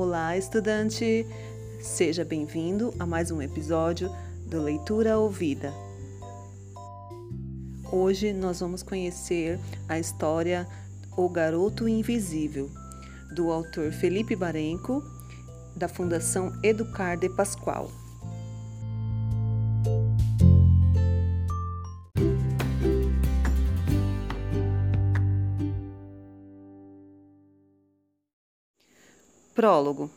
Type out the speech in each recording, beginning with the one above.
Olá, estudante! Seja bem-vindo a mais um episódio do Leitura Ouvida. Hoje nós vamos conhecer a história O Garoto Invisível, do autor Felipe Barenco, da Fundação Educar de Pascoal. Prólogo.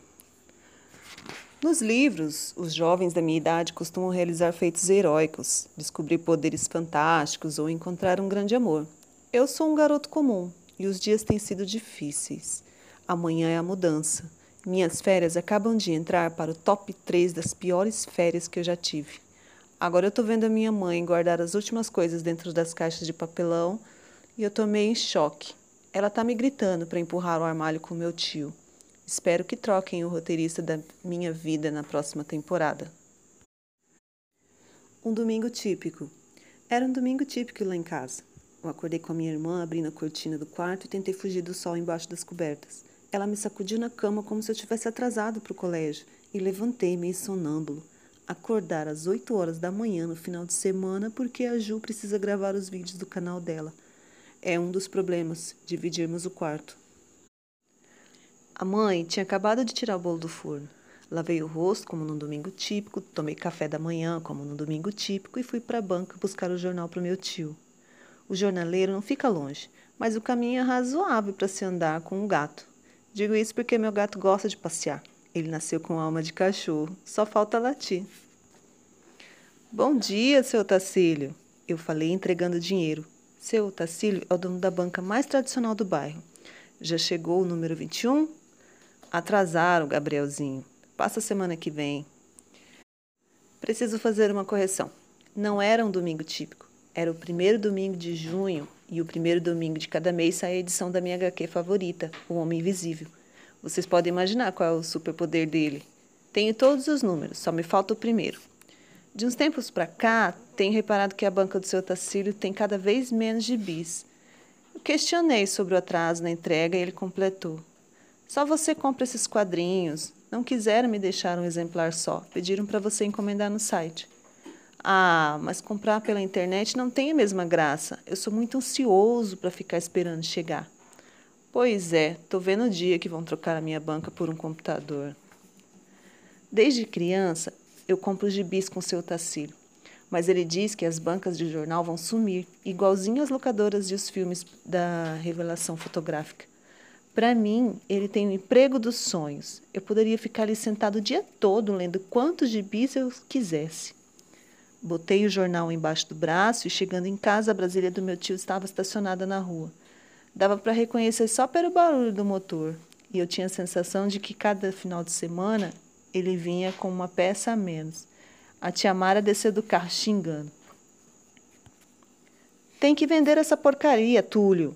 Nos livros, os jovens da minha idade costumam realizar feitos heróicos, descobrir poderes fantásticos ou encontrar um grande amor. Eu sou um garoto comum e os dias têm sido difíceis. Amanhã é a mudança. Minhas férias acabam de entrar para o top 3 das piores férias que eu já tive. Agora eu estou vendo a minha mãe guardar as últimas coisas dentro das caixas de papelão e eu estou meio em choque. Ela está me gritando para empurrar o armário com meu tio. Espero que troquem o roteirista da minha vida na próxima temporada. Um domingo típico. Era um domingo típico lá em casa. Eu acordei com a minha irmã abrindo a cortina do quarto e tentei fugir do sol embaixo das cobertas. Ela me sacudiu na cama como se eu tivesse atrasado para o colégio e levantei meio sonâmbulo. Acordar às 8 horas da manhã no final de semana porque a Ju precisa gravar os vídeos do canal dela. É um dos problemas, dividirmos o quarto. A mãe tinha acabado de tirar o bolo do forno. Lavei o rosto, como num domingo típico, tomei café da manhã, como num domingo típico, e fui para a banca buscar o jornal para o meu tio. O jornaleiro não fica longe, mas o caminho é razoável para se andar com um gato. Digo isso porque meu gato gosta de passear. Ele nasceu com alma de cachorro, só falta latir. Bom dia, seu Tacílio, eu falei entregando dinheiro. Seu Tacílio é o dono da banca mais tradicional do bairro. Já chegou o número 21? Atrasaram, Gabrielzinho. Passa semana que vem. Preciso fazer uma correção. Não era um domingo típico. Era o primeiro domingo de junho e o primeiro domingo de cada mês sai a edição da minha HQ favorita, O Homem Invisível. Vocês podem imaginar qual é o superpoder dele. Tenho todos os números, só me falta o primeiro. De uns tempos para cá, tenho reparado que a banca do seu Tacílio tem cada vez menos gibis. Eu questionei sobre o atraso na entrega e ele completou. Só você compra esses quadrinhos. Não quiseram me deixar um exemplar só. Pediram para você encomendar no site. Ah, mas comprar pela internet não tem a mesma graça. Eu sou muito ansioso para ficar esperando chegar. Pois é, tô vendo o dia que vão trocar a minha banca por um computador. Desde criança, eu compro gibis com seu Tacílio, mas ele diz que as bancas de jornal vão sumir, igualzinho as locadoras e os filmes da revelação fotográfica. Para mim, ele tem o emprego dos sonhos. Eu poderia ficar ali sentado o dia todo lendo quantos gibis eu quisesse. Botei o jornal embaixo do braço e, chegando em casa, a Brasília do meu tio estava estacionada na rua. Dava para reconhecer só pelo barulho do motor, e eu tinha a sensação de que cada final de semana ele vinha com uma peça a menos. A tia Mara desceu do carro xingando. Tem que vender essa porcaria, Túlio,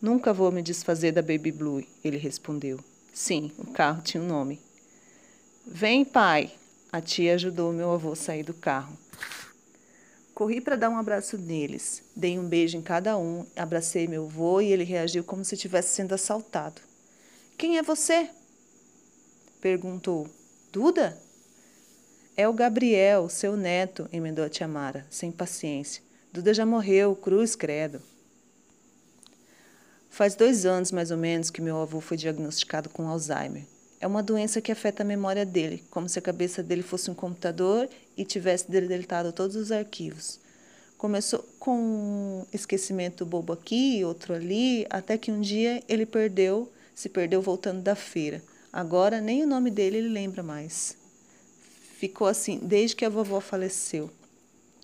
Nunca vou me desfazer da Baby Blue, ele respondeu. Sim, o carro tinha um nome. Vem, pai. A tia ajudou meu avô a sair do carro. Corri para dar um abraço neles. Dei um beijo em cada um, abracei meu avô e ele reagiu como se estivesse sendo assaltado. Quem é você? Perguntou. Duda? É o Gabriel, seu neto, emendou a tia Mara, sem paciência. Duda já morreu, cruz credo. Faz dois anos, mais ou menos, que meu avô foi diagnosticado com Alzheimer. É uma doença que afeta a memória dele, como se a cabeça dele fosse um computador e tivesse deletado todos os arquivos. Começou com um esquecimento bobo aqui, outro ali, até que um dia ele perdeu, se perdeu voltando da feira. Agora nem o nome dele ele lembra mais. Ficou assim desde que a vovó faleceu.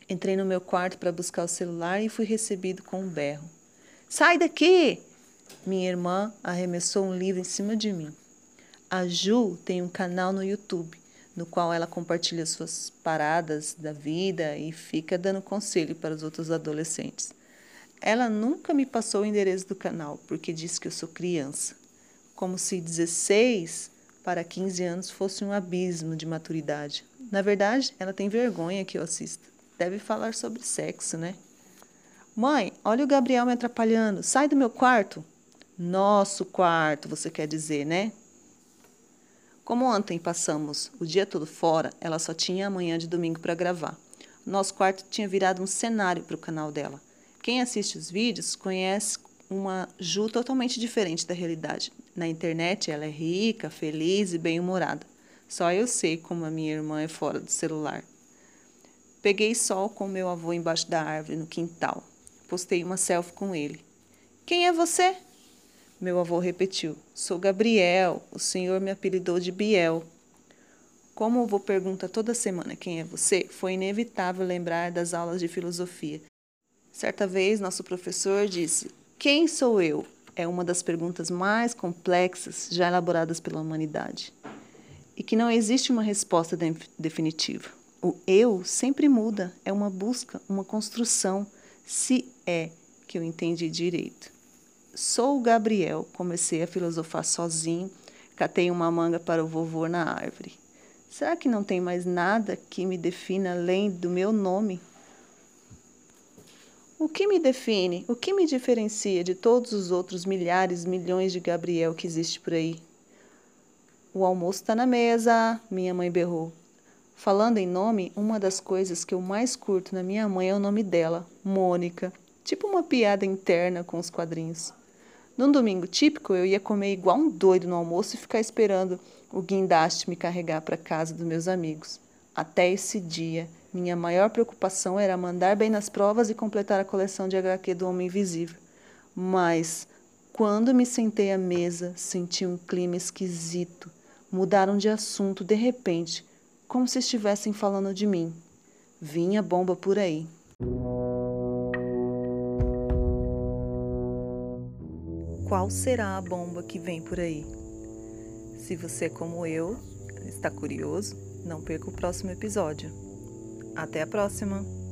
Entrei no meu quarto para buscar o celular e fui recebido com um berro. Sai daqui! Minha irmã arremessou um livro em cima de mim. A Ju tem um canal no YouTube, no qual ela compartilha suas paradas da vida e fica dando conselho para os outros adolescentes. Ela nunca me passou o endereço do canal, porque diz que eu sou criança. Como se 16 para 15 anos fosse um abismo de maturidade. Na verdade, ela tem vergonha que eu assista. Deve falar sobre sexo, né? Mãe, olha o Gabriel me atrapalhando. Sai do meu quarto. Nosso quarto, você quer dizer, né? Como ontem passamos o dia todo fora, ela só tinha a manhã de domingo para gravar. Nosso quarto tinha virado um cenário para o canal dela. Quem assiste os vídeos conhece uma Ju totalmente diferente da realidade. Na internet, ela é rica, feliz e bem-humorada. Só eu sei como a minha irmã é fora do celular. Peguei sol com meu avô embaixo da árvore no quintal. Postei uma selfie com ele. Quem é você? Meu avô repetiu: Sou Gabriel. O senhor me apelidou de Biel. Como o avô pergunta toda semana quem é você, foi inevitável lembrar das aulas de filosofia. Certa vez, nosso professor disse: Quem sou eu? É uma das perguntas mais complexas já elaboradas pela humanidade. E que não existe uma resposta definitiva. O eu sempre muda, é uma busca, uma construção, se é que eu entendi direito. Sou o Gabriel, comecei a filosofar sozinho, catei uma manga para o vovô na árvore. Será que não tem mais nada que me defina além do meu nome? O que me define, o que me diferencia de todos os outros milhares, milhões de Gabriel que existe por aí? O almoço está na mesa, minha mãe berrou. Falando em nome, uma das coisas que eu mais curto na minha mãe é o nome dela, Mônica. Tipo uma piada interna com os quadrinhos. Num domingo típico, eu ia comer igual um doido no almoço e ficar esperando o guindaste me carregar para casa dos meus amigos. Até esse dia, minha maior preocupação era mandar bem nas provas e completar a coleção de HQ do Homem Invisível. Mas, quando me sentei à mesa, senti um clima esquisito. Mudaram de assunto de repente, como se estivessem falando de mim. Vinha bomba por aí. Qual será a bomba que vem por aí? Se você, como eu, está curioso, não perca o próximo episódio. Até a próxima!